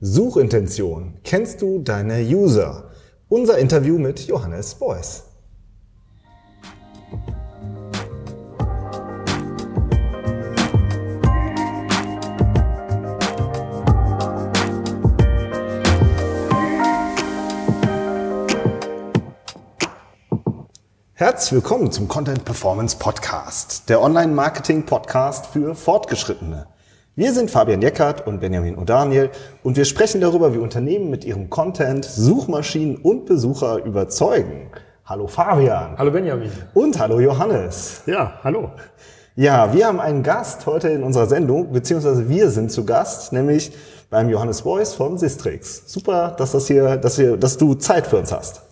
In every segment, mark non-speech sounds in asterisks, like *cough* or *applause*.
Suchintention. Kennst du deine User? Unser Interview mit Johannes Beuys. Herzlich willkommen zum Content Performance Podcast, der Online-Marketing-Podcast für Fortgeschrittene. Wir sind Fabian Jeckert und Benjamin O'Daniel und wir sprechen darüber, wie Unternehmen mit ihrem Content Suchmaschinen und Besucher überzeugen. Hallo Fabian. Hallo Benjamin. Und hallo Johannes. Ja, hallo. Ja, wir haben einen Gast heute in unserer Sendung, beziehungsweise wir sind zu Gast, nämlich beim Johannes Beuys von Sistrix. Super, dass das hier, dass wir, dass du Zeit für uns hast.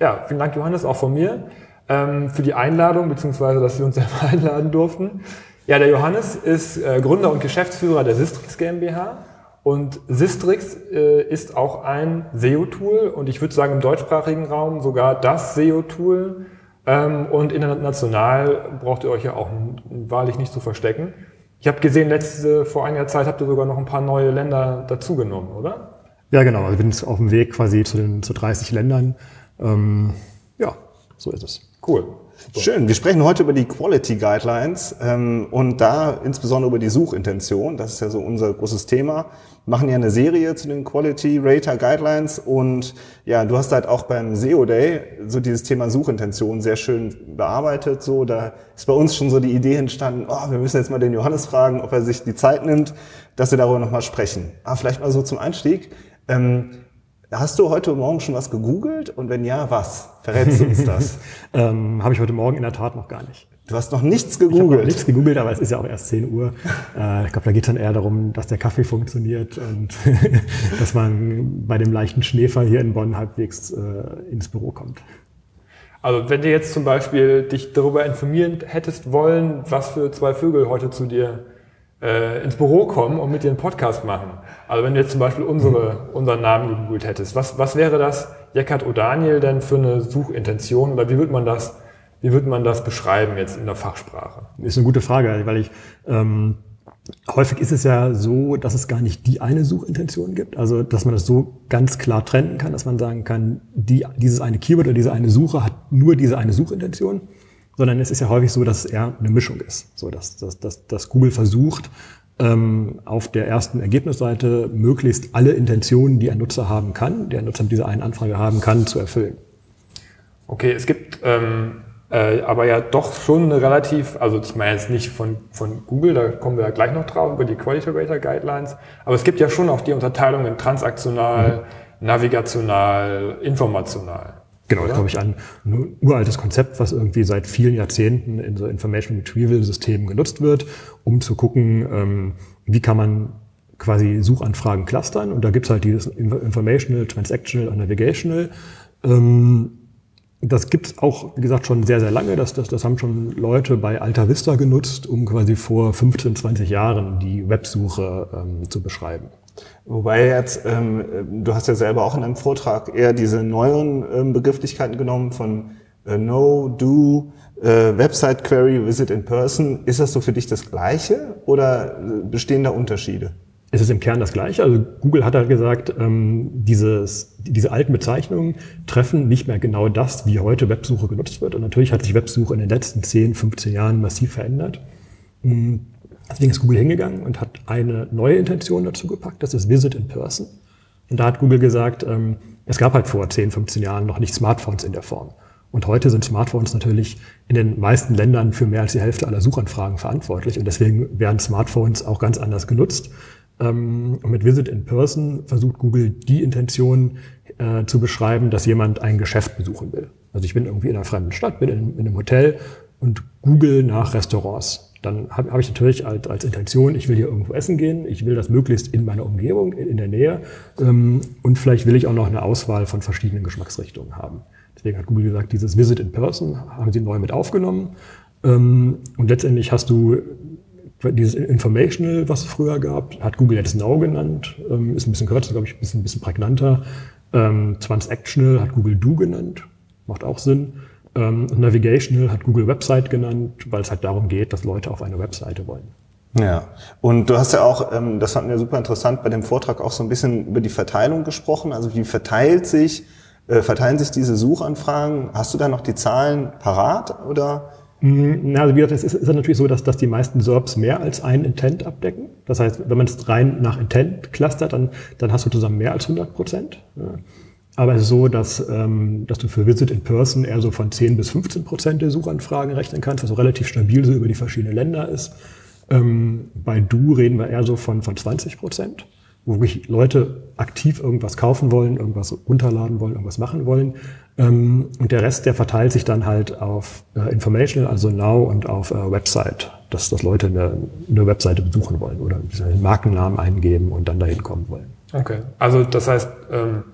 Ja, vielen Dank Johannes, auch von mir ähm, für die Einladung, beziehungsweise dass wir uns *laughs* einladen durften. Ja, der Johannes ist äh, Gründer und Geschäftsführer der Sistrix GmbH. Und Sistrix äh, ist auch ein SEO-Tool und ich würde sagen im deutschsprachigen Raum sogar das SEO-Tool. Ähm, und international braucht ihr euch ja auch wahrlich nicht zu verstecken. Ich habe gesehen, letzte, vor einiger Zeit habt ihr sogar noch ein paar neue Länder dazugenommen, oder? Ja, genau. Also wir sind auf dem Weg quasi zu den zu 30 Ländern. Ähm, ja, so ist es. Cool. Schön. Wir sprechen heute über die Quality Guidelines ähm, und da insbesondere über die Suchintention. Das ist ja so unser großes Thema. Wir machen ja eine Serie zu den Quality Rater Guidelines und ja, du hast halt auch beim SEO Day so dieses Thema Suchintention sehr schön bearbeitet. So, da ist bei uns schon so die Idee entstanden, oh, wir müssen jetzt mal den Johannes fragen, ob er sich die Zeit nimmt, dass wir darüber nochmal sprechen. Aber vielleicht mal so zum Einstieg. Ähm, Hast du heute Morgen schon was gegoogelt? Und wenn ja, was? Verrätst du uns *laughs* das? ähm, Habe ich heute Morgen in der Tat noch gar nicht. Du hast noch nichts gegoogelt? Ich habe nichts gegoogelt, aber es ist ja auch erst 10 Uhr. *laughs* Äh, ich glaube, da geht dann eher darum, dass der Kaffee funktioniert und *laughs* dass man bei dem leichten Schneefall hier in Bonn halbwegs äh, ins Büro kommt. Also wenn du jetzt zum Beispiel dich darüber informieren hättest wollen, was für zwei Vögel heute zu dir äh, ins Büro kommen und mit dir einen Podcast machen. Also wenn du jetzt zum Beispiel unsere, unseren Namen gegoogelt hättest, was, was wäre das, Jeckert O'Daniel, denn für eine Suchintention oder wie würde man das, wie würde man das beschreiben jetzt in der Fachsprache? Ist eine gute Frage, weil ich ähm, häufig ist es ja so, dass es gar nicht die eine Suchintention gibt. Also dass man das so ganz klar trennen kann, dass man sagen kann, die, dieses eine Keyword oder diese eine Suche hat nur diese eine Suchintention sondern es ist ja häufig so, dass es eher eine Mischung ist. So, dass, dass, dass, dass Google versucht, ähm, auf der ersten Ergebnisseite möglichst alle Intentionen, die ein Nutzer haben kann, der Nutzer mit dieser einen Anfrage haben kann, zu erfüllen. Okay, es gibt ähm, äh, aber ja doch schon eine relativ, also ich meine jetzt nicht von, von Google, da kommen wir ja gleich noch drauf, über die Quality Rater Guidelines, aber es gibt ja schon auch die Unterteilung in transaktional, mhm. navigational, informational. Genau, das glaube ich ein uraltes Konzept, was irgendwie seit vielen Jahrzehnten in so Information Retrieval Systemen genutzt wird, um zu gucken, ähm, wie kann man quasi Suchanfragen clustern. Und da gibt's halt dieses Informational, Transactional und Navigational. Ähm, das gibt's auch, wie gesagt, schon sehr, sehr lange. Das, das, das haben schon Leute bei Alta Vista genutzt, um quasi vor 15, 20 Jahren die Websuche ähm, zu beschreiben. Wobei jetzt, ähm, du hast ja selber auch in einem Vortrag eher diese neuen ähm, Begrifflichkeiten genommen von äh, No, Do, äh, Website Query, Visit in Person. Ist das so für dich das Gleiche oder äh, bestehen da Unterschiede? Es ist im Kern das Gleiche. Also Google hat halt gesagt, ähm, dieses, diese alten Bezeichnungen treffen nicht mehr genau das, wie heute Websuche genutzt wird. Und natürlich hat sich Websuche in den letzten 10, 15 Jahren massiv verändert. Mm, Deswegen ist Google hingegangen und hat eine neue Intention dazu gepackt, das ist Visit in Person. Und da hat Google gesagt, ähm, es gab halt vor 10, 15 Jahren noch nicht Smartphones in der Form. Und heute sind Smartphones natürlich in den meisten Ländern für mehr als die Hälfte aller Suchanfragen verantwortlich. Und deswegen werden Smartphones auch ganz anders genutzt. Ähm, und mit Visit in Person versucht Google die Intention äh, zu beschreiben, dass jemand ein Geschäft besuchen will. Also ich bin irgendwie in einer fremden Stadt, bin in, in einem Hotel und google nach Restaurants dann habe hab ich natürlich als, als Intention, ich will hier irgendwo essen gehen, ich will das möglichst in meiner Umgebung, in, in der Nähe ähm, und vielleicht will ich auch noch eine Auswahl von verschiedenen Geschmacksrichtungen haben. Deswegen hat Google gesagt, dieses Visit in Person haben sie neu mit aufgenommen ähm, und letztendlich hast du dieses Informational, was es früher gab, hat Google jetzt Now genannt, ähm, ist ein bisschen kürzer, glaube ich, ein bisschen, ein bisschen prägnanter. Ähm, Transactional hat Google Do genannt, macht auch Sinn. Ähm, Navigational hat Google Website genannt, weil es halt darum geht, dass Leute auf eine Webseite wollen. Ja, und du hast ja auch, ähm, das fanden wir super interessant, bei dem Vortrag auch so ein bisschen über die Verteilung gesprochen. Also wie verteilt sich, äh, verteilen sich diese Suchanfragen? Hast du da noch die Zahlen parat oder? Mhm, also wie gesagt, es ist, ist natürlich so, dass, dass die meisten SERPs mehr als ein Intent abdecken. Das heißt, wenn man es rein nach Intent clustert, dann, dann hast du zusammen mehr als 100 Prozent. Aber es ist so, dass, ähm, dass du für Visit in Person eher so von 10 bis 15 Prozent der Suchanfragen rechnen kannst, was so relativ stabil so über die verschiedenen Länder ist. Ähm, bei Du reden wir eher so von, von 20 Prozent, wo wirklich Leute aktiv irgendwas kaufen wollen, irgendwas runterladen wollen, irgendwas machen wollen. Ähm, und der Rest, der verteilt sich dann halt auf äh, Informational, also Now und auf äh, Website, dass, dass Leute eine, eine Webseite besuchen wollen oder einen Markennamen eingeben und dann dahin kommen wollen. Okay, also das heißt, ähm,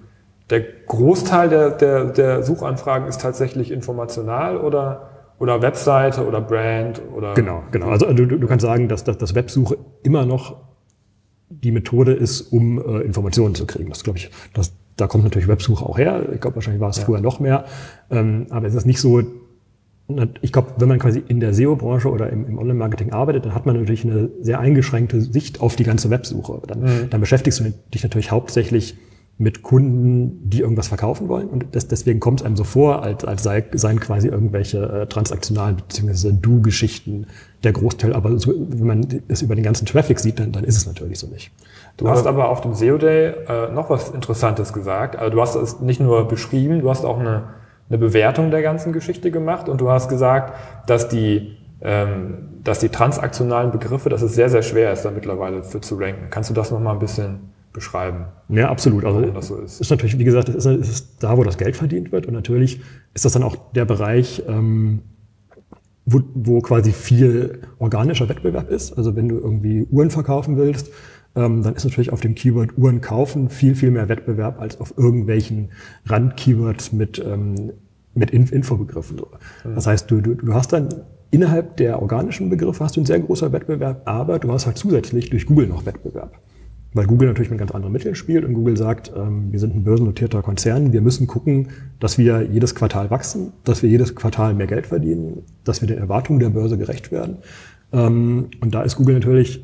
der Großteil der, der, der Suchanfragen ist tatsächlich informational oder oder Webseite oder Brand oder. Genau, genau. Also du, du kannst sagen, dass, dass, dass Websuche immer noch die Methode ist, um äh, Informationen zu kriegen. Das glaube ich, das, da kommt natürlich Websuche auch her. Ich glaube, wahrscheinlich war es ja. früher noch mehr. Ähm, aber es ist nicht so, ich glaube, wenn man quasi in der SEO-Branche oder im, im Online-Marketing arbeitet, dann hat man natürlich eine sehr eingeschränkte Sicht auf die ganze Websuche. Dann, mhm. dann beschäftigst du dich natürlich hauptsächlich mit Kunden, die irgendwas verkaufen wollen. Und das, deswegen kommt es einem so vor, als, als sei, seien quasi irgendwelche äh, transaktionalen bzw. Du-Geschichten der Großteil. Aber so, wenn man es über den ganzen Traffic sieht, dann, dann ist es natürlich so nicht. Du hast aber auf dem SEO Day äh, noch was Interessantes gesagt. Also du hast es nicht nur beschrieben, du hast auch eine, eine Bewertung der ganzen Geschichte gemacht und du hast gesagt, dass die ähm, dass die transaktionalen Begriffe, dass es sehr, sehr schwer ist, da mittlerweile für zu ranken. Kannst du das nochmal ein bisschen beschreiben. Ja, absolut. Also das so ist. ist natürlich, wie gesagt, ist, ist da, wo das Geld verdient wird. Und natürlich ist das dann auch der Bereich, ähm, wo, wo quasi viel organischer Wettbewerb ist. Also wenn du irgendwie Uhren verkaufen willst, ähm, dann ist natürlich auf dem Keyword Uhren kaufen viel, viel mehr Wettbewerb als auf irgendwelchen Rand-Keywords mit, ähm, mit Infobegriffen. Das heißt, du, du, du hast dann innerhalb der organischen Begriffe hast du einen sehr großer Wettbewerb, aber du hast halt zusätzlich durch Google noch Wettbewerb weil Google natürlich mit ganz anderen Mitteln spielt und Google sagt, ähm, wir sind ein börsennotierter Konzern, wir müssen gucken, dass wir jedes Quartal wachsen, dass wir jedes Quartal mehr Geld verdienen, dass wir den Erwartungen der Börse gerecht werden. Ähm, und da ist Google natürlich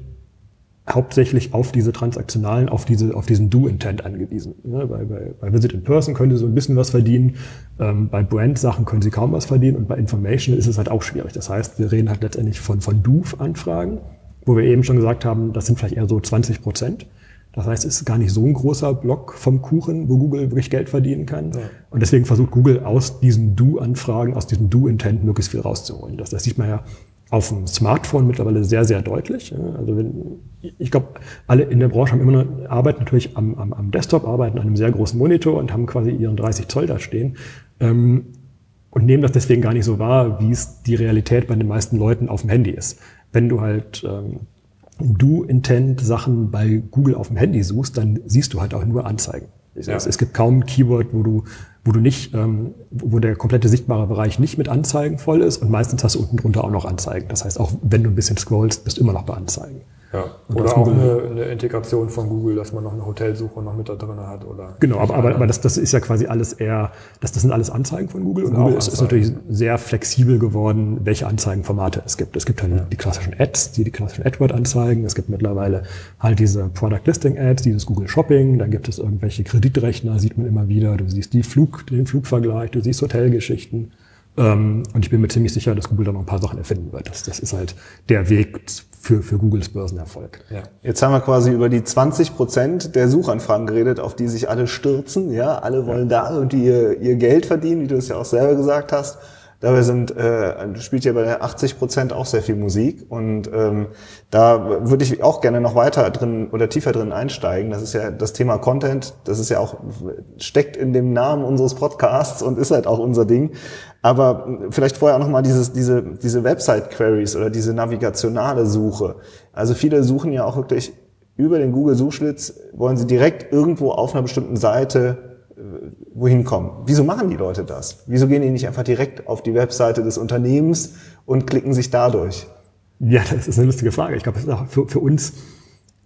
hauptsächlich auf diese transaktionalen, auf diese, auf diesen Do-Intent angewiesen. Ja, bei, bei, bei Visit in Person können sie so ein bisschen was verdienen, ähm, bei Brand-Sachen können sie kaum was verdienen und bei Information ist es halt auch schwierig. Das heißt, wir reden halt letztendlich von, von Do-Anfragen wo wir eben schon gesagt haben, das sind vielleicht eher so 20 Prozent. Das heißt, es ist gar nicht so ein großer Block vom Kuchen, wo Google wirklich Geld verdienen kann. Ja. Und deswegen versucht Google aus diesen Do-Anfragen, aus diesem Do-Intent möglichst viel rauszuholen. Das, das sieht man ja auf dem Smartphone mittlerweile sehr, sehr deutlich. Also wenn, ich glaube, alle in der Branche haben immer noch, arbeiten natürlich am, am, am Desktop, arbeiten an einem sehr großen Monitor und haben quasi ihren 30 Zoll da stehen. Ähm, und nehmen das deswegen gar nicht so wahr, wie es die Realität bei den meisten Leuten auf dem Handy ist wenn du halt ähm, Do-Intent-Sachen bei Google auf dem Handy suchst, dann siehst du halt auch nur Anzeigen. Ja. Es, es, gibt kaum ein Keyword, wo du, wo du nicht, ähm, wo der komplette sichtbare Bereich nicht mit Anzeigen voll ist und meistens hast du unten drunter auch noch Anzeigen. Das heißt, auch wenn du ein bisschen scrollst, bist du immer noch bei Anzeigen. Ja. Oder auch eine, eine, Integration von Google, dass man noch eine Hotelsuche noch mit da drin hat. Oder genau, aber, aber, aber das, das ist ja quasi alles eher, das, das sind alles Anzeigen von Google. Und Google ist, ist, natürlich sehr flexibel geworden, welche Anzeigenformate es gibt. Es gibt halt ja. die klassischen Ads, die, die klassischen AdWord-Anzeigen. Es gibt mittlerweile halt diese Product Listing Ads, dieses Google Shopping. Dann gibt es irgendwelche Kreditrechner, sieht man immer wieder. Du siehst die Flug, den Flugvergleich, du siehst Hotelgeschichten. Ähm, und ich bin mir ziemlich sicher, dass Google da noch ein paar Sachen erfinden wird. Das, das ist halt der Weg für, für Googles Börsenerfolg. Ja. Jetzt haben wir quasi über die 20 Prozent der Suchanfragen geredet, auf die sich alle stürzen. Ja, alle wollen ja. da irgendwie ihr, ihr Geld verdienen, wie du es ja auch selber gesagt hast. Dabei sind, äh, spielt ja bei der 80 Prozent auch sehr viel Musik und ähm, da würde ich auch gerne noch weiter drin oder tiefer drin einsteigen. Das ist ja das Thema Content, das ist ja auch steckt in dem Namen unseres Podcasts und ist halt auch unser Ding. Aber vielleicht vorher auch noch mal dieses, diese diese Website Queries oder diese navigationale Suche. Also viele suchen ja auch wirklich über den Google Suchschlitz wollen sie direkt irgendwo auf einer bestimmten Seite wohin kommen. Wieso machen die Leute das? Wieso gehen die nicht einfach direkt auf die Webseite des Unternehmens und klicken sich dadurch? Ja, das ist eine lustige Frage. Ich glaube, für, für uns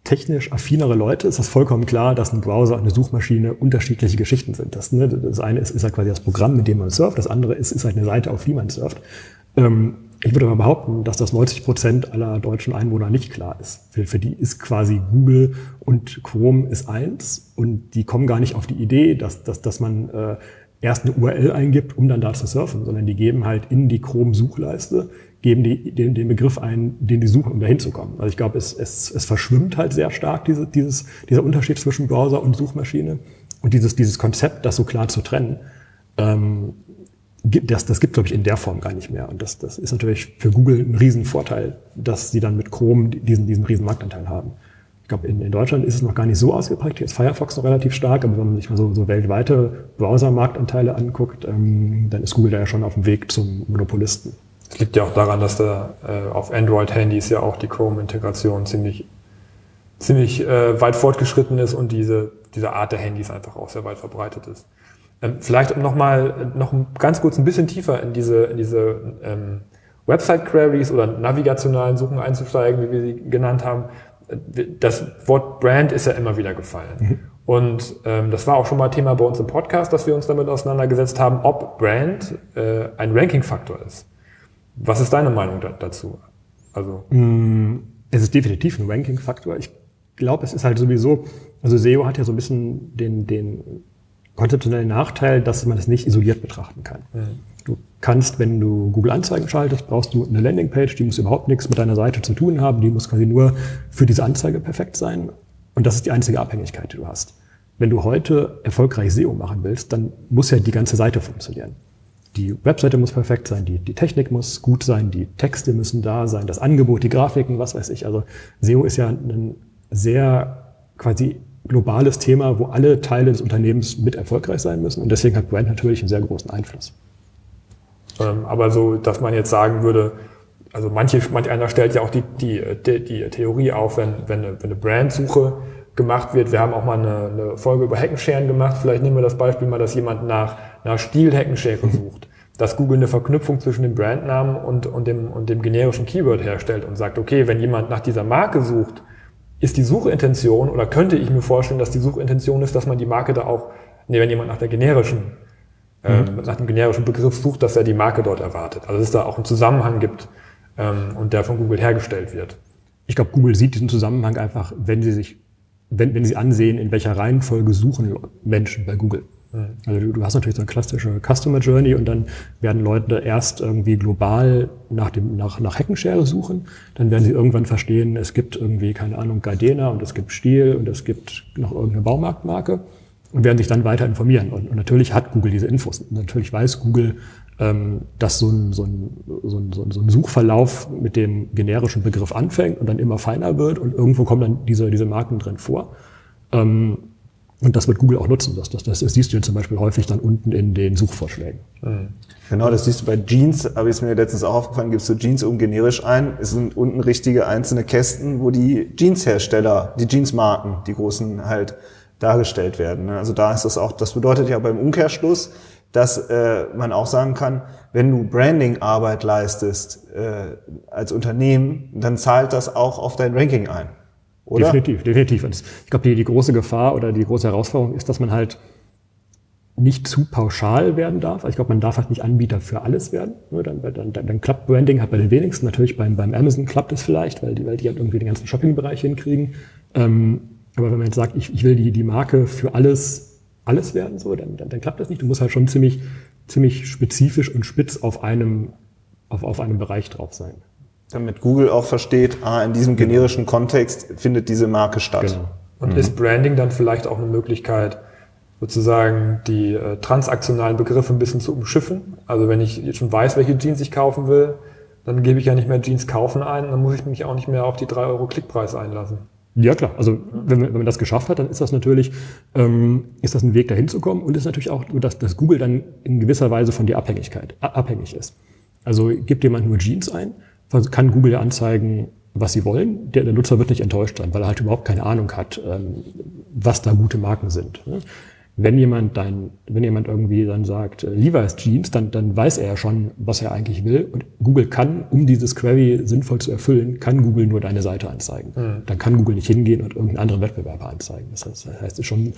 technisch affinere Leute ist das vollkommen klar, dass ein Browser und eine Suchmaschine unterschiedliche Geschichten sind. Das, ne, das eine ist, ist halt quasi das Programm, mit dem man surft, das andere ist, ist halt eine Seite, auf die man surft. Ähm, ich würde aber behaupten, dass das 90 Prozent aller deutschen Einwohner nicht klar ist. Für, für die ist quasi Google und Chrome ist eins und die kommen gar nicht auf die Idee, dass, dass, dass man äh, erst eine URL eingibt, um dann da zu surfen, sondern die geben halt in die Chrome-Suchleiste, geben die, den, den Begriff ein, den die suchen, um da hinzukommen. Also ich glaube, es, es, es verschwimmt halt sehr stark diese, dieses, dieser Unterschied zwischen Browser und Suchmaschine und dieses, dieses Konzept, das so klar zu trennen. Ähm, das, das gibt, glaube ich, in der Form gar nicht mehr. Und das, das ist natürlich für Google ein Riesenvorteil, dass sie dann mit Chrome diesen, diesen riesen Marktanteil haben. Ich glaube, in, in Deutschland ist es noch gar nicht so ausgeprägt. Hier ist Firefox noch relativ stark, aber wenn man sich mal so, so weltweite Browser-Marktanteile anguckt, ähm, dann ist Google da ja schon auf dem Weg zum Monopolisten. Es liegt ja auch daran, dass da äh, auf Android-Handys ja auch die Chrome-Integration ziemlich, ziemlich äh, weit fortgeschritten ist und diese, diese Art der Handys einfach auch sehr weit verbreitet ist. Ähm, vielleicht um nochmal noch ganz kurz ein bisschen tiefer in diese, in diese ähm, Website-Queries oder navigationalen Suchen einzusteigen, wie wir sie genannt haben. Das Wort Brand ist ja immer wieder gefallen. Mhm. Und ähm, das war auch schon mal Thema bei uns im Podcast, dass wir uns damit auseinandergesetzt haben, ob Brand äh, ein Ranking-Faktor ist. Was ist deine Meinung da, dazu? Also mm, es ist definitiv ein Ranking-Faktor. Ich glaube, es ist halt sowieso, also SEO hat ja so ein bisschen den, den konzeptionellen Nachteil, dass man es nicht isoliert betrachten kann. Mhm. Du kannst, wenn du Google Anzeigen schaltest, brauchst du eine Landingpage, die muss überhaupt nichts mit deiner Seite zu tun haben, die muss quasi nur für diese Anzeige perfekt sein. Und das ist die einzige Abhängigkeit, die du hast. Wenn du heute erfolgreich SEO machen willst, dann muss ja die ganze Seite funktionieren. Die Webseite muss perfekt sein, die, die Technik muss gut sein, die Texte müssen da sein, das Angebot, die Grafiken, was weiß ich. Also SEO ist ja ein sehr quasi globales Thema, wo alle Teile des Unternehmens mit erfolgreich sein müssen. Und deswegen hat Brand natürlich einen sehr großen Einfluss. Ähm, aber so, dass man jetzt sagen würde, also manche, manch einer stellt ja auch die, die, die, Theorie auf, wenn, wenn eine, wenn eine Brandsuche gemacht wird. Wir haben auch mal eine, eine Folge über Heckenscheren gemacht. Vielleicht nehmen wir das Beispiel mal, dass jemand nach, nach Stil-Heckenschere *laughs* sucht. Dass Google eine Verknüpfung zwischen dem Brandnamen und, und, dem, und dem generischen Keyword herstellt und sagt, okay, wenn jemand nach dieser Marke sucht, ist die Suchintention oder könnte ich mir vorstellen, dass die Suchintention ist, dass man die Marke da auch, nee, wenn jemand nach der generischen, ähm, mhm. nach dem generischen Begriff sucht, dass er die Marke dort erwartet. Also dass es da auch einen Zusammenhang gibt ähm, und der von Google hergestellt wird. Ich glaube, Google sieht diesen Zusammenhang einfach, wenn sie sich, wenn, wenn sie ansehen, in welcher Reihenfolge suchen Menschen bei Google. Also du, du, hast natürlich so eine klassische Customer Journey und dann werden Leute erst irgendwie global nach dem nach, nach Heckenschere suchen, dann werden sie irgendwann verstehen, es gibt irgendwie keine Ahnung Gardena und es gibt Stiel und es gibt noch irgendeine Baumarktmarke und werden sich dann weiter informieren. Und, und natürlich hat Google diese Infos. Und natürlich weiß Google, ähm, dass so ein, so, ein, so, ein, so ein Suchverlauf mit dem generischen Begriff anfängt und dann immer feiner wird und irgendwo kommen dann diese, diese Marken drin vor. Ähm, und das wird Google auch nutzen. Das, das, das siehst du zum Beispiel häufig dann unten in den Suchvorschlägen. Mhm. Genau, das siehst du bei Jeans, habe ich mir letztens auch aufgefallen, gibst du Jeans um generisch ein, es sind unten richtige einzelne Kästen, wo die Jeanshersteller, die Jeansmarken, die großen halt dargestellt werden. Ne? Also da ist das auch, das bedeutet ja beim Umkehrschluss, dass äh, man auch sagen kann, wenn du Branding-Arbeit leistest äh, als Unternehmen, dann zahlt das auch auf dein Ranking ein. Oder? Definitiv, definitiv. Und ich glaube, die, die große Gefahr oder die große Herausforderung ist, dass man halt nicht zu pauschal werden darf. Also ich glaube, man darf halt nicht Anbieter für alles werden. Dann, dann, dann, dann klappt Branding halt bei den wenigsten. Natürlich beim, beim Amazon klappt es vielleicht, weil die, weil die halt irgendwie den ganzen Shopping-Bereich hinkriegen. Ähm, aber wenn man jetzt sagt, ich, ich will die, die Marke für alles, alles werden, so, dann, dann, dann klappt das nicht. Du musst halt schon ziemlich, ziemlich spezifisch und spitz auf einem, auf, auf einem Bereich drauf sein. Damit Google auch versteht, ah, in diesem genau. generischen Kontext findet diese Marke statt. Genau. Und mhm. ist Branding dann vielleicht auch eine Möglichkeit, sozusagen die äh, transaktionalen Begriffe ein bisschen zu umschiffen? Also wenn ich jetzt schon weiß, welche Jeans ich kaufen will, dann gebe ich ja nicht mehr Jeans kaufen ein, dann muss ich mich auch nicht mehr auf die drei Euro Klickpreis einlassen. Ja klar, also wenn man, wenn man das geschafft hat, dann ist das natürlich, ähm, ist das ein Weg dahin zu kommen und ist natürlich auch, dass, dass Google dann in gewisser Weise von der Abhängigkeit abhängig ist. Also gibt jemand nur Jeans ein, kann Google ja anzeigen, was sie wollen. Der, der, Nutzer wird nicht enttäuscht sein, weil er halt überhaupt keine Ahnung hat, ähm, was da gute Marken sind. Ne? Wenn jemand dann, wenn jemand irgendwie dann sagt, äh, Levi's Jeans, dann, dann weiß er ja schon, was er eigentlich will. Und Google kann, um dieses Query sinnvoll zu erfüllen, kann Google nur deine Seite anzeigen. Mhm. Dann kann Google nicht hingehen und irgendeinen anderen Wettbewerber anzeigen. Das heißt, das heißt, es ist schon,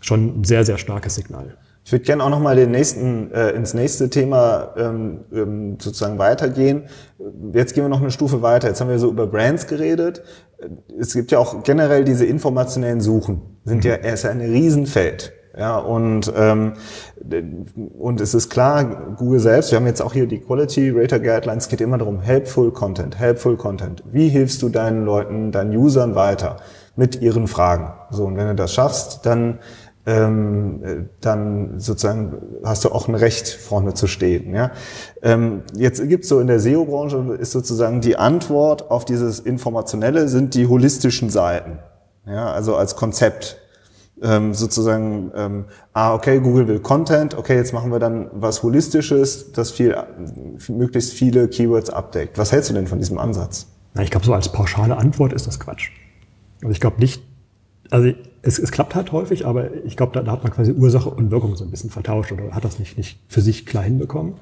schon ein sehr, sehr starkes Signal. Ich würde gerne auch nochmal den nächsten, äh, ins nächste Thema ähm, ähm, sozusagen weitergehen. Jetzt gehen wir noch eine Stufe weiter. Jetzt haben wir so über Brands geredet. Es gibt ja auch generell diese informationellen Suchen. Sind ja, er ist ja ein Riesenfeld. Ja, und, ähm, und es ist klar, Google selbst, wir haben jetzt auch hier die Quality Rater Guidelines, es geht immer darum, helpful Content, helpful Content. Wie hilfst du deinen Leuten, deinen Usern weiter mit ihren Fragen? So, und wenn du das schaffst, dann ähm, dann sozusagen hast du auch ein Recht, vorne zu stehen. Ja? Ähm, jetzt gibt's so in der SEO-Branche ist sozusagen die Antwort auf dieses Informationelle sind die holistischen Seiten. Ja, also als Konzept ähm, sozusagen, ähm, ah, okay, Google will Content, okay, jetzt machen wir dann was Holistisches, das viel, möglichst viele Keywords abdeckt. Was hältst du denn von diesem Ansatz? Na, ich glaube, so als pauschale Antwort ist das Quatsch. Also ich glaube nicht, also es, es klappt halt häufig, aber ich glaube, da, da hat man quasi Ursache und Wirkung so ein bisschen vertauscht oder hat das nicht, nicht für sich klar hinbekommen.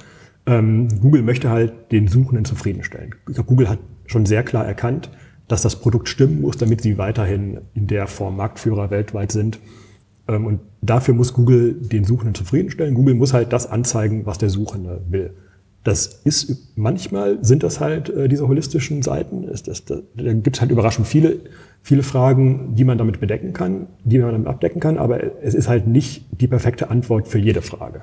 Ähm, Google möchte halt den Suchenden zufriedenstellen. Ich glaube, Google hat schon sehr klar erkannt, dass das Produkt stimmen muss, damit sie weiterhin in der Form Marktführer weltweit sind. Ähm, und dafür muss Google den Suchenden zufriedenstellen. Google muss halt das anzeigen, was der Suchende will. Das ist manchmal sind das halt äh, diese holistischen Seiten. Ist das, da, da gibt es halt überraschend viele, viele Fragen, die man damit bedecken kann, die man damit abdecken kann, aber es ist halt nicht die perfekte Antwort für jede Frage.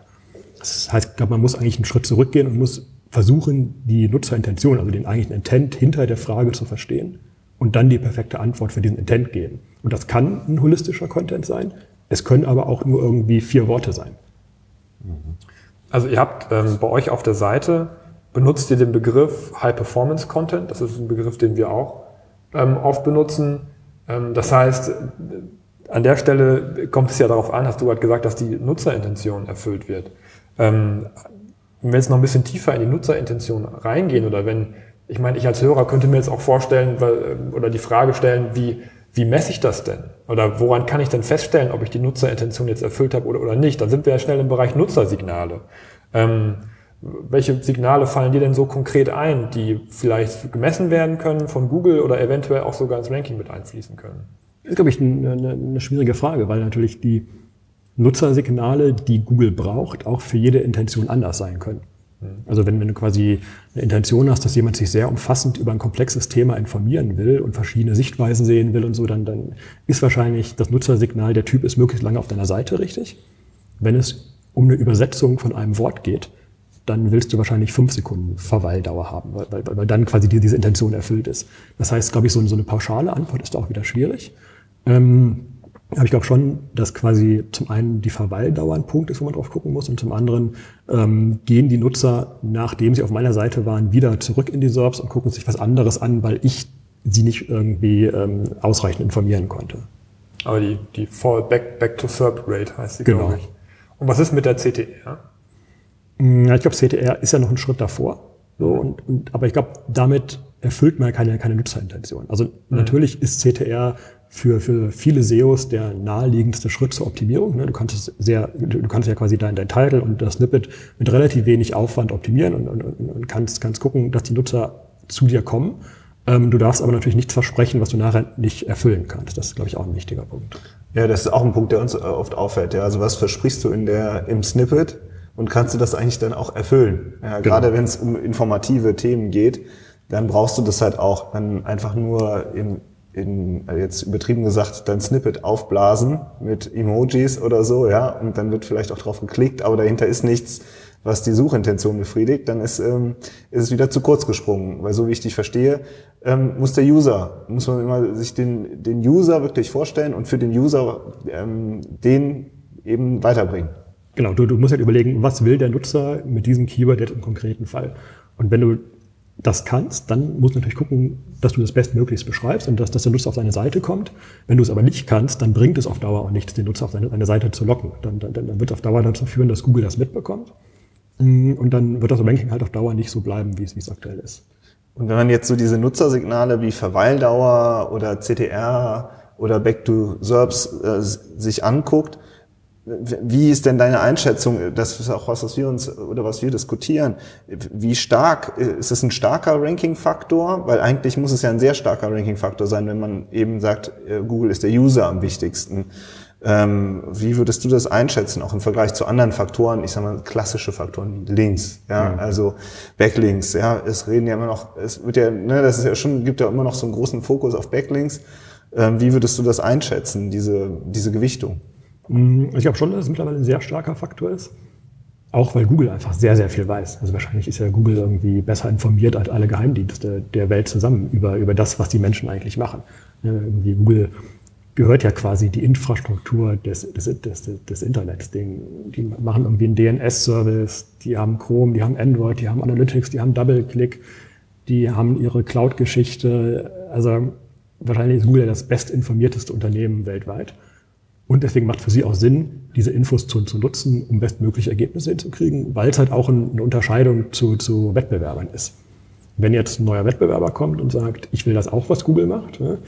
Das heißt, ich glaube, man muss eigentlich einen Schritt zurückgehen und muss versuchen, die Nutzerintention, also den eigentlichen Intent hinter der Frage zu verstehen und dann die perfekte Antwort für diesen Intent geben. Und das kann ein holistischer Content sein. Es können aber auch nur irgendwie vier Worte sein. Also ihr habt ähm, bei euch auf der Seite benutzt ihr den Begriff High Performance Content. Das ist ein Begriff, den wir auch ähm, oft benutzen. Ähm, das heißt, an der Stelle kommt es ja darauf an, hast du gerade gesagt, dass die Nutzerintention erfüllt wird. Ähm, wenn wir jetzt noch ein bisschen tiefer in die Nutzerintention reingehen oder wenn ich meine, ich als Hörer könnte mir jetzt auch vorstellen weil, oder die Frage stellen, wie, wie messe ich das denn? Oder woran kann ich denn feststellen, ob ich die Nutzerintention jetzt erfüllt habe oder, oder nicht? Dann sind wir ja schnell im Bereich Nutzersignale. Ähm, welche Signale fallen dir denn so konkret ein, die vielleicht gemessen werden können von Google oder eventuell auch sogar ins Ranking mit einfließen können? Das ist, glaube ich, eine, eine schwierige Frage, weil natürlich die Nutzersignale, die Google braucht, auch für jede Intention anders sein können. Also wenn, wenn du quasi eine Intention hast, dass jemand sich sehr umfassend über ein komplexes Thema informieren will und verschiedene Sichtweisen sehen will und so, dann, dann ist wahrscheinlich das Nutzersignal, der Typ ist möglichst lange auf deiner Seite richtig. Wenn es um eine Übersetzung von einem Wort geht, dann willst du wahrscheinlich fünf Sekunden Verweildauer haben, weil, weil, weil dann quasi diese Intention erfüllt ist. Das heißt, glaube ich, so, so eine pauschale Antwort ist auch wieder schwierig. Ähm, aber ich glaube schon, dass quasi zum einen die Verweildauer ein Punkt ist, wo man drauf gucken muss, und zum anderen ähm, gehen die Nutzer, nachdem sie auf meiner Seite waren, wieder zurück in die SERPs und gucken sich was anderes an, weil ich sie nicht irgendwie ähm, ausreichend informieren konnte. Aber die, die Fall Back, Back to SERP Rate heißt sie, genau. glaube ich. Und was ist mit der CTR? Ja, ich glaube, CTR ist ja noch ein Schritt davor. So, und, und, aber ich glaube, damit erfüllt man keine, keine Nutzerintention. Also mhm. natürlich ist CTR für, für viele SEOs der naheliegendste Schritt zur Optimierung. Ne? Du kannst es sehr, du kannst ja quasi dein, dein Title und das Snippet mit relativ wenig Aufwand optimieren und, und, und kannst, kannst gucken, dass die Nutzer zu dir kommen. Ähm, du darfst aber natürlich nichts versprechen, was du nachher nicht erfüllen kannst. Das ist, glaube ich, auch ein wichtiger Punkt. Ja, das ist auch ein Punkt, der uns äh, oft auffällt. Ja, also was versprichst du in der, im Snippet und kannst du das eigentlich dann auch erfüllen? Ja, genau. Gerade wenn es um informative Themen geht, dann brauchst du das halt auch. Dann einfach nur im in, also jetzt übertrieben gesagt, dein Snippet aufblasen mit Emojis oder so, ja, und dann wird vielleicht auch drauf geklickt, aber dahinter ist nichts, was die Suchintention befriedigt, dann ist, ähm, ist es wieder zu kurz gesprungen. Weil so wie ich dich verstehe, ähm, muss der User, muss man immer sich den, den User wirklich vorstellen und für den User ähm, den eben weiterbringen. Genau, du, du musst halt überlegen, was will der Nutzer mit diesem Keyword jetzt im konkreten Fall. Und wenn du das kannst, dann musst du natürlich gucken, dass du das bestmöglichst beschreibst und dass, dass der Nutzer auf deine Seite kommt. Wenn du es aber nicht kannst, dann bringt es auf Dauer auch nichts, den Nutzer auf seine, deine Seite zu locken. Dann, dann, dann wird es auf Dauer dazu führen, dass Google das mitbekommt. Mm, und dann wird das Ranking halt auf Dauer nicht so bleiben, wie es, wie es aktuell ist. Und wenn man jetzt so diese Nutzersignale wie Verweildauer oder CTR oder Back to SERPs äh, sich anguckt, wie ist denn deine Einschätzung? Das ist auch was, was wir uns oder was wir diskutieren. Wie stark ist es ein starker Ranking-Faktor? Weil eigentlich muss es ja ein sehr starker Ranking-Faktor sein, wenn man eben sagt, äh, Google ist der User am wichtigsten. Ähm, wie würdest du das einschätzen, auch im Vergleich zu anderen Faktoren, ich sag mal klassische Faktoren Links, ja, mhm. also Backlinks, ja, es reden ja immer noch, es wird ja, ne, das ist ja schon, gibt ja immer noch so einen großen Fokus auf Backlinks. Ähm, wie würdest du das einschätzen, diese, diese Gewichtung? Mm, ich glaube schon, dass es mittlerweile ein sehr starker Faktor ist. Auch weil Google einfach sehr, sehr viel weiß. Also wahrscheinlich ist ja Google irgendwie besser informiert als alle Geheimdienste der Welt zusammen über, über das, was die Menschen eigentlich machen. Ja, irgendwie Google gehört ja quasi die Infrastruktur des, des, des, des Internets. Die, die machen irgendwie einen DNS-Service, die haben Chrome, die haben Android, die haben Analytics, die haben DoubleClick, die haben ihre Cloud-Geschichte. Also wahrscheinlich ist Google das bestinformierteste Unternehmen weltweit. Und deswegen macht es für sie auch Sinn, diese Infos zu, zu nutzen, um bestmögliche Ergebnisse hinzukriegen, weil es halt auch eine Unterscheidung zu, zu Wettbewerbern ist. Wenn jetzt ein neuer Wettbewerber kommt und sagt, ich will das auch, was Google macht, ne,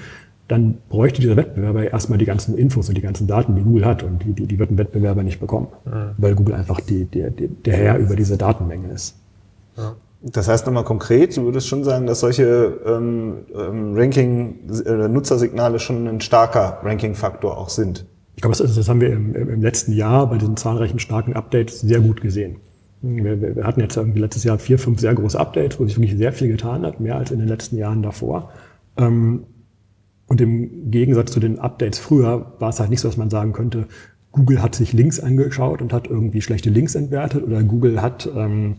dann bräuchte dieser Wettbewerber erstmal die ganzen Infos und die ganzen Daten, die Google hat. Und die, die, die wird ein Wettbewerber nicht bekommen, ja. weil Google einfach die, die, die, der Herr über diese Datenmenge ist. Ja. Das heißt nochmal konkret, du würdest schon sagen, dass solche ähm, ähm, Ranking, äh, Nutzersignale schon ein starker Ranking-Faktor auch sind. Ich glaube, das, das haben wir im, im, letzten Jahr bei diesen zahlreichen starken Updates sehr gut gesehen. Wir, wir, hatten jetzt irgendwie letztes Jahr vier, fünf sehr große Updates, wo sich wirklich sehr viel getan hat, mehr als in den letzten Jahren davor. Ähm, und im Gegensatz zu den Updates früher war es halt nicht so, dass man sagen könnte, Google hat sich Links angeschaut und hat irgendwie schlechte Links entwertet oder Google hat ähm,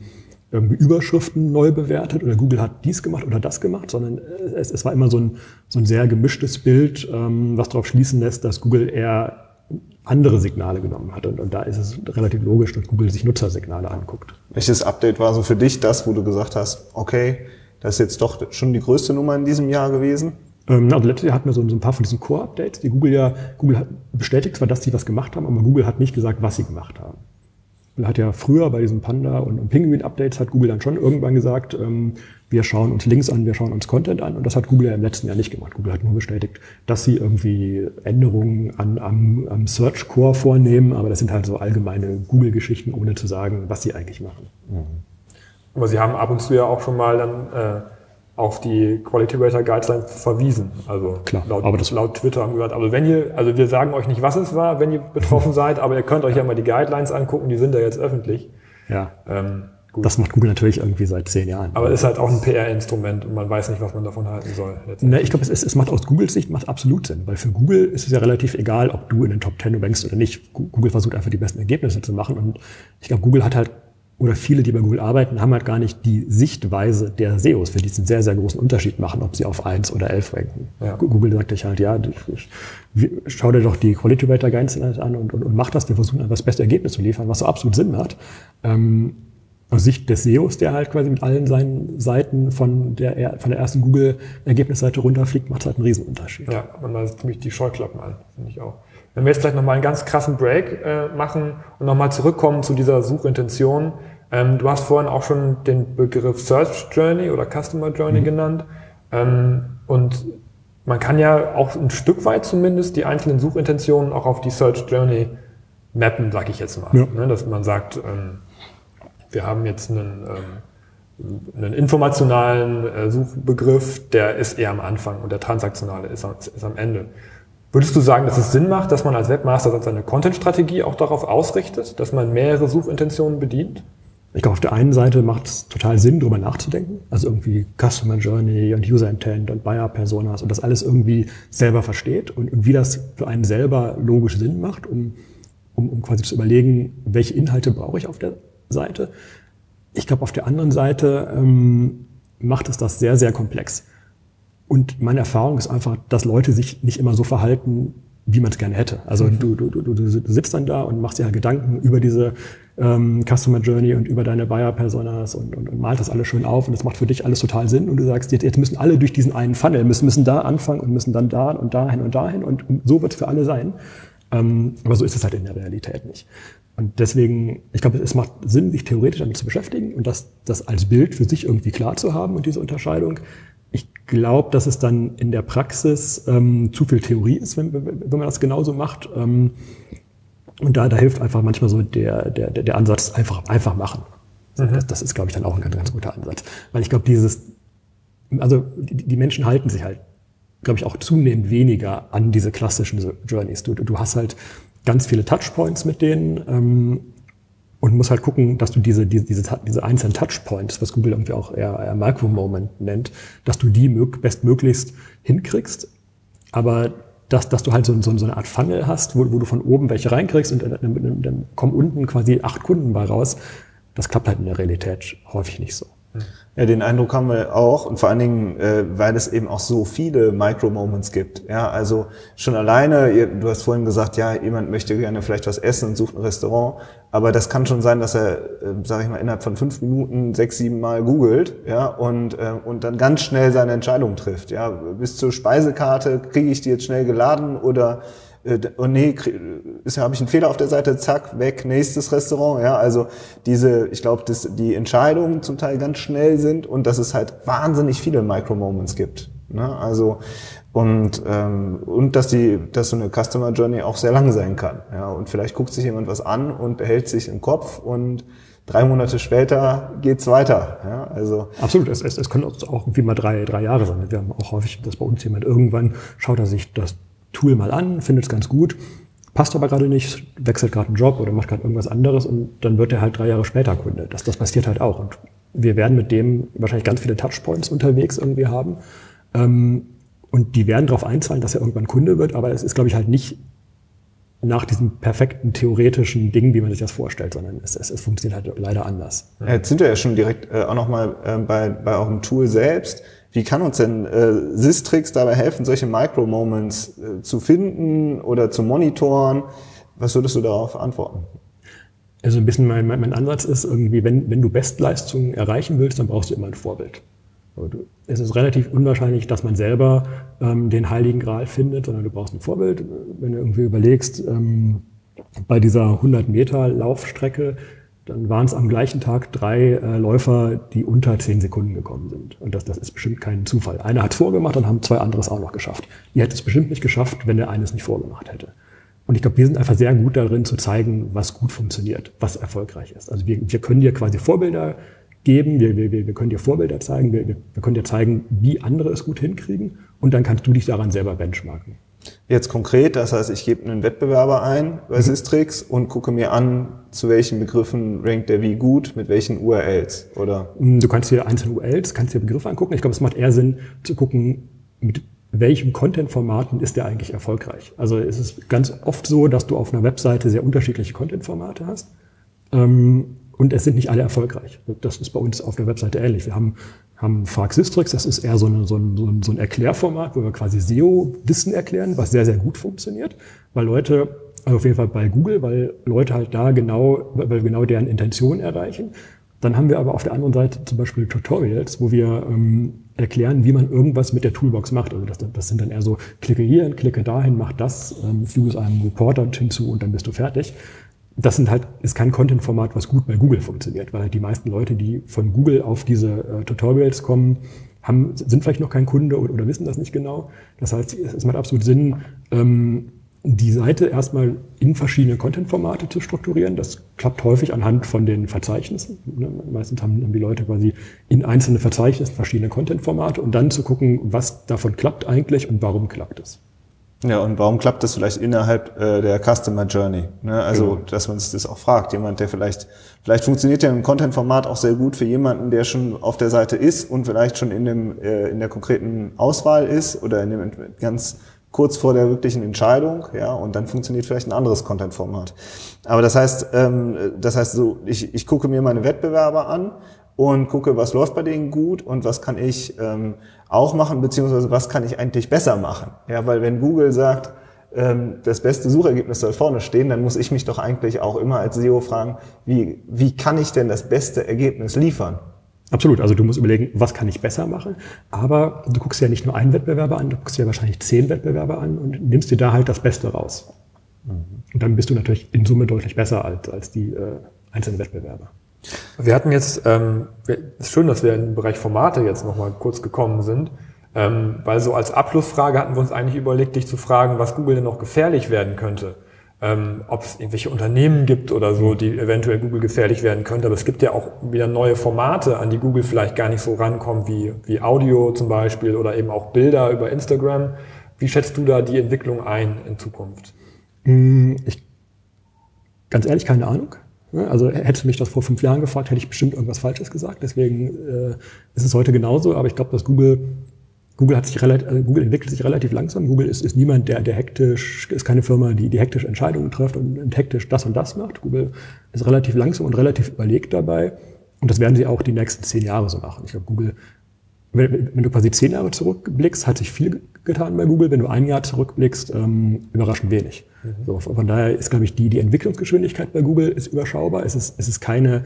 irgendwie Überschriften neu bewertet oder Google hat dies gemacht oder das gemacht, sondern es, es war immer so ein, so ein sehr gemischtes Bild, ähm, was darauf schließen lässt, dass Google eher andere Signale genommen hat. Und, und da ist es relativ logisch, dass Google sich Nutzersignale anguckt. Welches Update war so für dich das, wo du gesagt hast, okay, das ist jetzt doch schon die größte Nummer in diesem Jahr gewesen? Ähm, also letztes Jahr hatten wir so, so ein paar von diesen Core-Updates, die Google ja, Google hat bestätigt zwar, dass sie was gemacht haben, aber Google hat nicht gesagt, was sie gemacht haben. Hat ja früher bei diesen Panda- und, Penguin-Updates hat Google dann schon irgendwann gesagt, ähm, wir schauen uns Links an, wir schauen uns Content an. Und das hat Google ja im letzten Jahr nicht gemacht. Google hat nur bestätigt, dass sie irgendwie Änderungen an, am, am Search Core vornehmen, aber das sind halt so allgemeine Google-Geschichten, ohne zu sagen, was sie eigentlich machen. Mhm. Aber sie haben ab und zu ja auch schon mal dann äh, auf die Quality Rater Guidelines verwiesen. Also Klar, laut, aber das laut Twitter haben wir gesagt, also wenn ihr, also wir sagen euch nicht, was es war, wenn ihr betroffen *laughs* seid, aber ihr könnt euch ja mal die Guidelines angucken, die sind ja jetzt öffentlich. Ja. Ähm, Gut. Das macht Google natürlich irgendwie seit zehn Jahren. Aber es ist halt auch ein PR-Instrument und man weiß nicht, was man davon halten soll. Ne, ich glaube, es, es macht aus Googles Sicht macht absolut Sinn, weil für Google ist es ja relativ egal, ob du in den Top Ten rankst oder nicht. Google versucht einfach die besten Ergebnisse zu machen und ich glaube, Google hat halt oder viele, die bei Google arbeiten, haben halt gar nicht die Sichtweise der SEOs, für die einen sehr, sehr großen Unterschied machen, ob sie auf eins oder elf ranken. Ja. Google sagt euch halt, ja, schau dir doch die Quality Rater Guidelines an und, und, und mach das. Wir versuchen einfach das beste Ergebnis zu liefern, was so absolut Sinn hat. Ähm, aus Sicht des SEOs, der halt quasi mit allen seinen Seiten von der, von der ersten Google-Ergebnisseite runterfliegt, macht halt einen Riesenunterschied. Ja, man mal ziemlich die Scheuklappen an, finde ich auch. Wenn wir jetzt gleich nochmal einen ganz krassen Break äh, machen und nochmal zurückkommen zu dieser Suchintention. Ähm, du hast vorhin auch schon den Begriff Search Journey oder Customer Journey mhm. genannt. Ähm, und man kann ja auch ein Stück weit zumindest die einzelnen Suchintentionen auch auf die Search Journey mappen, sag ich jetzt mal. Ja. Ne, dass man sagt, ähm, wir haben jetzt einen, ähm, einen informationalen äh, Suchbegriff, der ist eher am Anfang und der transaktionale ist, ist am Ende. Würdest du sagen, dass es Sinn macht, dass man als Webmaster seine Content-Strategie auch darauf ausrichtet, dass man mehrere Suchintentionen bedient? Ich glaube, auf der einen Seite macht es total Sinn, darüber nachzudenken. Also irgendwie Customer Journey und User Intent und Buyer Personas und das alles irgendwie selber versteht und, und wie das für einen selber logisch Sinn macht, um, um, um quasi zu überlegen, welche Inhalte brauche ich auf der Seite. Ich glaube, auf der anderen Seite ähm, macht es das sehr, sehr komplex. Und meine Erfahrung ist einfach, dass Leute sich nicht immer so verhalten, wie man es gerne hätte. Also mhm. du, du, du, du sitzt dann da und machst dir halt Gedanken über diese ähm, Customer Journey und über deine Buyer-Personas und, und, und malt das alles schön auf und das macht für dich alles total Sinn und du sagst, jetzt, jetzt müssen alle durch diesen einen Funnel, müssen, müssen da anfangen und müssen dann da und dahin und dahin und so wird es für alle sein. Ähm, aber so ist es halt in der Realität nicht. Und deswegen, ich glaube, es macht Sinn, sich theoretisch damit zu beschäftigen und das, das als Bild für sich irgendwie klar zu haben und diese Unterscheidung. Glaube, dass es dann in der Praxis ähm, zu viel Theorie ist, wenn, wenn man das genauso macht. Ähm, und da, da hilft einfach manchmal so der, der, der Ansatz, einfach, einfach machen. Mhm. Das, das ist, glaube ich, dann auch ein ganz, ganz guter Ansatz. Weil ich glaube, dieses, also die, die Menschen halten sich halt glaube ich, auch zunehmend weniger an diese klassischen Journeys. Du, du hast halt ganz viele Touchpoints mit denen ähm, und musst halt gucken, dass du diese, diese, diese, diese einzelnen Touchpoints, was Google irgendwie auch eher, eher Micro-Moment nennt, dass du die bestmöglichst hinkriegst. Aber dass, dass du halt so, so, so eine Art Funnel hast, wo, wo du von oben welche reinkriegst und dann, dann, dann kommen unten quasi acht Kunden bei raus. Das klappt halt in der Realität häufig nicht so. Ja, den Eindruck haben wir auch und vor allen Dingen, äh, weil es eben auch so viele Micro-Moments gibt. Ja, also schon alleine, ihr, du hast vorhin gesagt, ja, jemand möchte gerne vielleicht was essen und sucht ein Restaurant, aber das kann schon sein, dass er, äh, sage ich mal, innerhalb von fünf Minuten sechs, sieben Mal googelt, ja, und äh, und dann ganz schnell seine Entscheidung trifft. Ja, bis zur Speisekarte kriege ich die jetzt schnell geladen oder äh, oh nee, habe ich einen Fehler auf der Seite, zack, weg, nächstes Restaurant. Ja, also diese, ich glaube, dass die Entscheidungen zum Teil ganz schnell sind und dass es halt wahnsinnig viele Micro-Moments gibt. Ne? Also und ähm, und dass die, dass so eine Customer Journey auch sehr lang sein kann. Ja, und vielleicht guckt sich jemand was an und behält sich im Kopf und drei Monate später geht's weiter. Ja, also Absolut, es, es, es können auch irgendwie mal drei, drei Jahre sein. Wir haben auch häufig, dass bei uns jemand irgendwann schaut er sich das Tool mal an, findet es ganz gut, passt aber gerade nicht, wechselt gerade einen Job oder macht gerade irgendwas anderes und dann wird er halt drei Jahre später Kunde. Das, das passiert halt auch. Und wir werden mit dem wahrscheinlich ganz viele Touchpoints unterwegs irgendwie haben. Ähm, und die werden darauf einzahlen, dass er irgendwann Kunde wird, aber es ist, glaube ich, halt nicht nach diesem perfekten theoretischen Ding, wie man sich das vorstellt, sondern es, es, es funktioniert halt leider anders. Jetzt sind wir ja schon direkt äh, auch nochmal äh, bei, bei eurem Tool selbst. Wie kann uns denn äh, Sistrix dabei helfen, solche Micro-Moments äh, zu finden oder zu monitoren? Was würdest du darauf antworten? Also ein bisschen mein, mein, mein Ansatz ist irgendwie, wenn, wenn du Bestleistungen erreichen willst, dann brauchst du immer ein Vorbild. Es ist relativ unwahrscheinlich, dass man selber ähm, den Heiligen Gral findet, sondern du brauchst ein Vorbild. Wenn du irgendwie überlegst, ähm, bei dieser 100 Meter Laufstrecke dann waren es am gleichen Tag drei äh, Läufer, die unter zehn Sekunden gekommen sind. Und das, das ist bestimmt kein Zufall. Einer hat vorgemacht, dann haben zwei andere es auch noch geschafft. Ihr hättet es bestimmt nicht geschafft, wenn der eine es nicht vorgemacht hätte. Und ich glaube, wir sind einfach sehr gut darin zu zeigen, was gut funktioniert, was erfolgreich ist. Also wir, wir können dir quasi Vorbilder geben, wir, wir, wir können dir Vorbilder zeigen, wir, wir können dir zeigen, wie andere es gut hinkriegen und dann kannst du dich daran selber benchmarken. Jetzt konkret, das heißt, ich gebe einen Wettbewerber ein bei mhm. Sistrix und gucke mir an, zu welchen Begriffen rankt der wie gut, mit welchen URLs, oder? Du kannst dir einzelne URLs, kannst dir Begriffe angucken. Ich glaube, es macht eher Sinn zu gucken, mit welchem Content-Formaten ist der eigentlich erfolgreich. Also es ist ganz oft so, dass du auf einer Webseite sehr unterschiedliche Content-Formate hast. Ähm, und es sind nicht alle erfolgreich. Das ist bei uns auf der Webseite ähnlich. Wir haben haben Frag Sistrix, das ist eher so, eine, so, ein, so ein Erklärformat, wo wir quasi SEO-Wissen erklären, was sehr, sehr gut funktioniert, weil Leute, also auf jeden Fall bei Google, weil Leute halt da genau, weil genau deren Intention erreichen. Dann haben wir aber auf der anderen Seite zum Beispiel Tutorials, wo wir ähm, erklären, wie man irgendwas mit der Toolbox macht. Also das, das sind dann eher so, klicke hier, klicke dahin, mach das, ähm, füge es einem Reporter hinzu und dann bist du fertig das sind halt, ist kein Content-Format, was gut bei Google funktioniert, weil halt die meisten Leute, die von Google auf diese äh, Tutorials kommen, haben, sind vielleicht noch kein Kunde oder, oder, wissen das nicht genau. Das heißt, es macht absolut Sinn, ähm, die Seite erstmal in verschiedene Content-Formate zu strukturieren. Das klappt häufig anhand von den Verzeichnissen. Ne? Meistens haben, haben die Leute quasi in einzelne Verzeichnisse verschiedene Content-Formate und dann zu gucken, was davon klappt eigentlich und warum klappt es. Ja, und warum klappt das vielleicht innerhalb äh, der Customer Journey? Ne? Also, genau. dass man sich das auch fragt. Jemand, der vielleicht, vielleicht funktioniert ja ein Content-Format auch sehr gut für jemanden, der schon auf der Seite ist und vielleicht schon in dem, äh, in der konkreten Auswahl ist oder in dem ganz kurz vor der wirklichen Entscheidung, ja, und dann funktioniert vielleicht ein anderes Content-Format. Aber das heißt, ähm, das heißt so, ich, ich gucke mir meine Wettbewerber an und gucke, was läuft bei denen gut und was kann ich ähm, auch machen, beziehungsweise was kann ich eigentlich besser machen. Ja, weil wenn Google sagt, ähm, das beste Suchergebnis soll vorne stehen, dann muss ich mich doch eigentlich auch immer als SEO fragen, wie, wie kann ich denn das beste Ergebnis liefern? Absolut. Also du musst überlegen, was kann ich besser machen. Aber du guckst ja nicht nur einen Wettbewerber an, du guckst ja wahrscheinlich zehn Wettbewerber an und nimmst dir da halt das Beste raus. Mhm. Und dann bist du natürlich in Summe deutlich besser als, als die äh, einzelnen Wettbewerber. Wir hatten jetzt, ähm, ist schön, dass wir im Bereich Formate jetzt nochmal kurz gekommen sind, ähm, weil so als Abschlussfrage hatten wir uns eigentlich überlegt, dich zu fragen, was Google denn noch gefährlich werden könnte. ähm, ob es irgendwelche Unternehmen gibt oder so, die eventuell Google gefährlich werden könnte. Aber es gibt ja auch wieder neue Formate, an die Google vielleicht gar nicht so rankommt, wie, wie Audio zum Beispiel oder eben auch Bilder über Instagram. Wie schätzt du da die Entwicklung ein in Zukunft? Mm, ich, ganz ehrlich, keine Ahnung. Also hättest du mich das vor fünf Jahren gefragt, hätte ich bestimmt irgendwas Falsches gesagt. Deswegen äh, ist es heute genauso. Aber ich glaube, dass Google Google hat sich relativ, also Google entwickelt sich relativ langsam. Google ist, ist niemand, der, der hektisch, ist keine Firma, die, die hektisch Entscheidungen trifft und, und hektisch das und das macht. Google ist relativ langsam und relativ überlegt dabei. Und das werden sie auch die nächsten zehn Jahre so machen. Ich glaube, Google, wenn, wenn, du quasi zehn Jahre zurückblickst, hat sich viel getan bei Google. Wenn du ein Jahr zurückblickst, ähm, überraschend wenig. Mhm. So, von daher ist, glaube ich, die, die Entwicklungsgeschwindigkeit bei Google ist überschaubar. Es ist, es ist keine,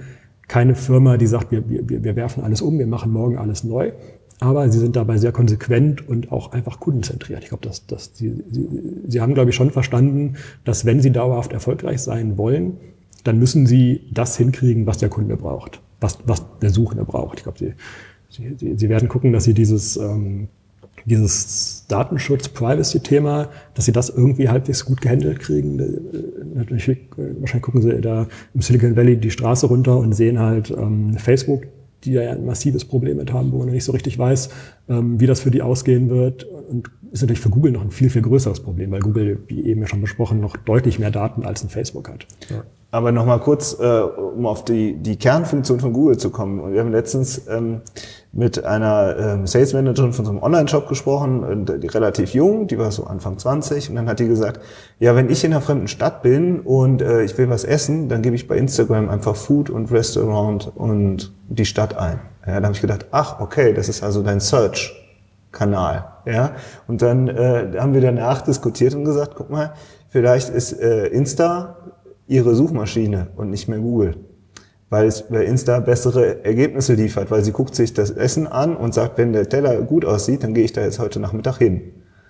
keine Firma, die sagt, wir, wir, wir werfen alles um, wir machen morgen alles neu. Aber sie sind dabei sehr konsequent und auch einfach kundenzentriert. Ich glaube, dass, dass sie, sie, sie haben, glaube ich, schon verstanden, dass wenn sie dauerhaft erfolgreich sein wollen, dann müssen sie das hinkriegen, was der Kunde braucht, was, was der Suchende braucht. Ich glaube, sie, sie, sie werden gucken, dass sie dieses, ähm, dieses Datenschutz-Privacy-Thema, dass sie das irgendwie halbwegs gut gehandelt kriegen. Äh, natürlich, äh, wahrscheinlich gucken sie da im Silicon Valley die Straße runter und sehen halt ähm, Facebook, die ja ein massives Problem mit haben, wo man nicht so richtig weiß, ähm, wie das für die ausgehen wird. Und ist natürlich für Google noch ein viel, viel größeres Problem, weil Google, wie eben ja schon besprochen, noch deutlich mehr Daten als ein Facebook hat. Ja. Aber nochmal kurz, äh, um auf die, die Kernfunktion von Google zu kommen. Wir haben letztens ähm, mit einer ähm, Sales Managerin von so einem Online-Shop gesprochen, äh, die relativ jung, die war so Anfang 20 und dann hat die gesagt, ja, wenn ich in einer fremden Stadt bin und äh, ich will was essen, dann gebe ich bei Instagram einfach Food und Restaurant und die Stadt ein. Ja, da habe ich gedacht, ach, okay, das ist also dein Search-Kanal. Ja, und dann äh, haben wir danach diskutiert und gesagt, guck mal, vielleicht ist äh, Insta ihre Suchmaschine und nicht mehr Google weil es bei Insta bessere Ergebnisse liefert, weil sie guckt sich das Essen an und sagt, wenn der Teller gut aussieht, dann gehe ich da jetzt heute Nachmittag hin.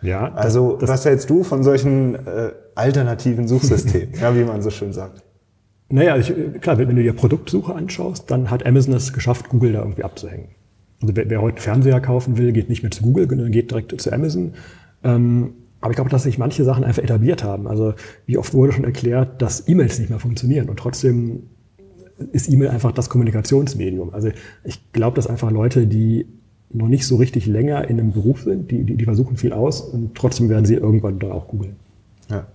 Ja. Also was hältst du von solchen äh, alternativen Suchsystemen, *laughs* ja, wie man so schön sagt? Naja, ich, klar, wenn du dir Produktsuche anschaust, dann hat Amazon es geschafft, Google da irgendwie abzuhängen. Also wer, wer heute Fernseher kaufen will, geht nicht mehr zu Google, sondern geht direkt zu Amazon. Ähm, aber ich glaube, dass sich manche Sachen einfach etabliert haben. Also wie oft wurde schon erklärt, dass E-Mails nicht mehr funktionieren und trotzdem ist E-Mail einfach das Kommunikationsmedium. Also ich glaube, dass einfach Leute, die noch nicht so richtig länger in einem Beruf sind, die, die, die versuchen viel aus und trotzdem werden sie irgendwann dann auch googeln. Ja.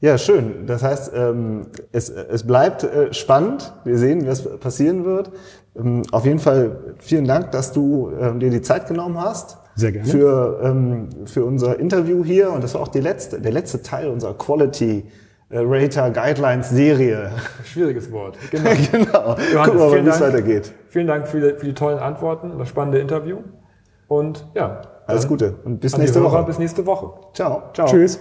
Ja, schön. Das heißt, ähm, es, es bleibt äh, spannend. Wir sehen, was passieren wird. Ähm, auf jeden Fall vielen Dank, dass du ähm, dir die Zeit genommen hast. Sehr gerne. Für, ähm, für unser Interview hier. Und das war auch die letzte, der letzte Teil unserer Quality Rater Guidelines Serie. *laughs* Schwieriges Wort. *laughs* Genau. genau. Johannes, Gucken wir mal, wie es weitergeht. Vielen Dank für die, für die tollen Antworten, das spannende Interview. Und ja. Alles Gute und bis nächste Woche. Bis nächste Woche. Ciao. Ciao. Tschüss.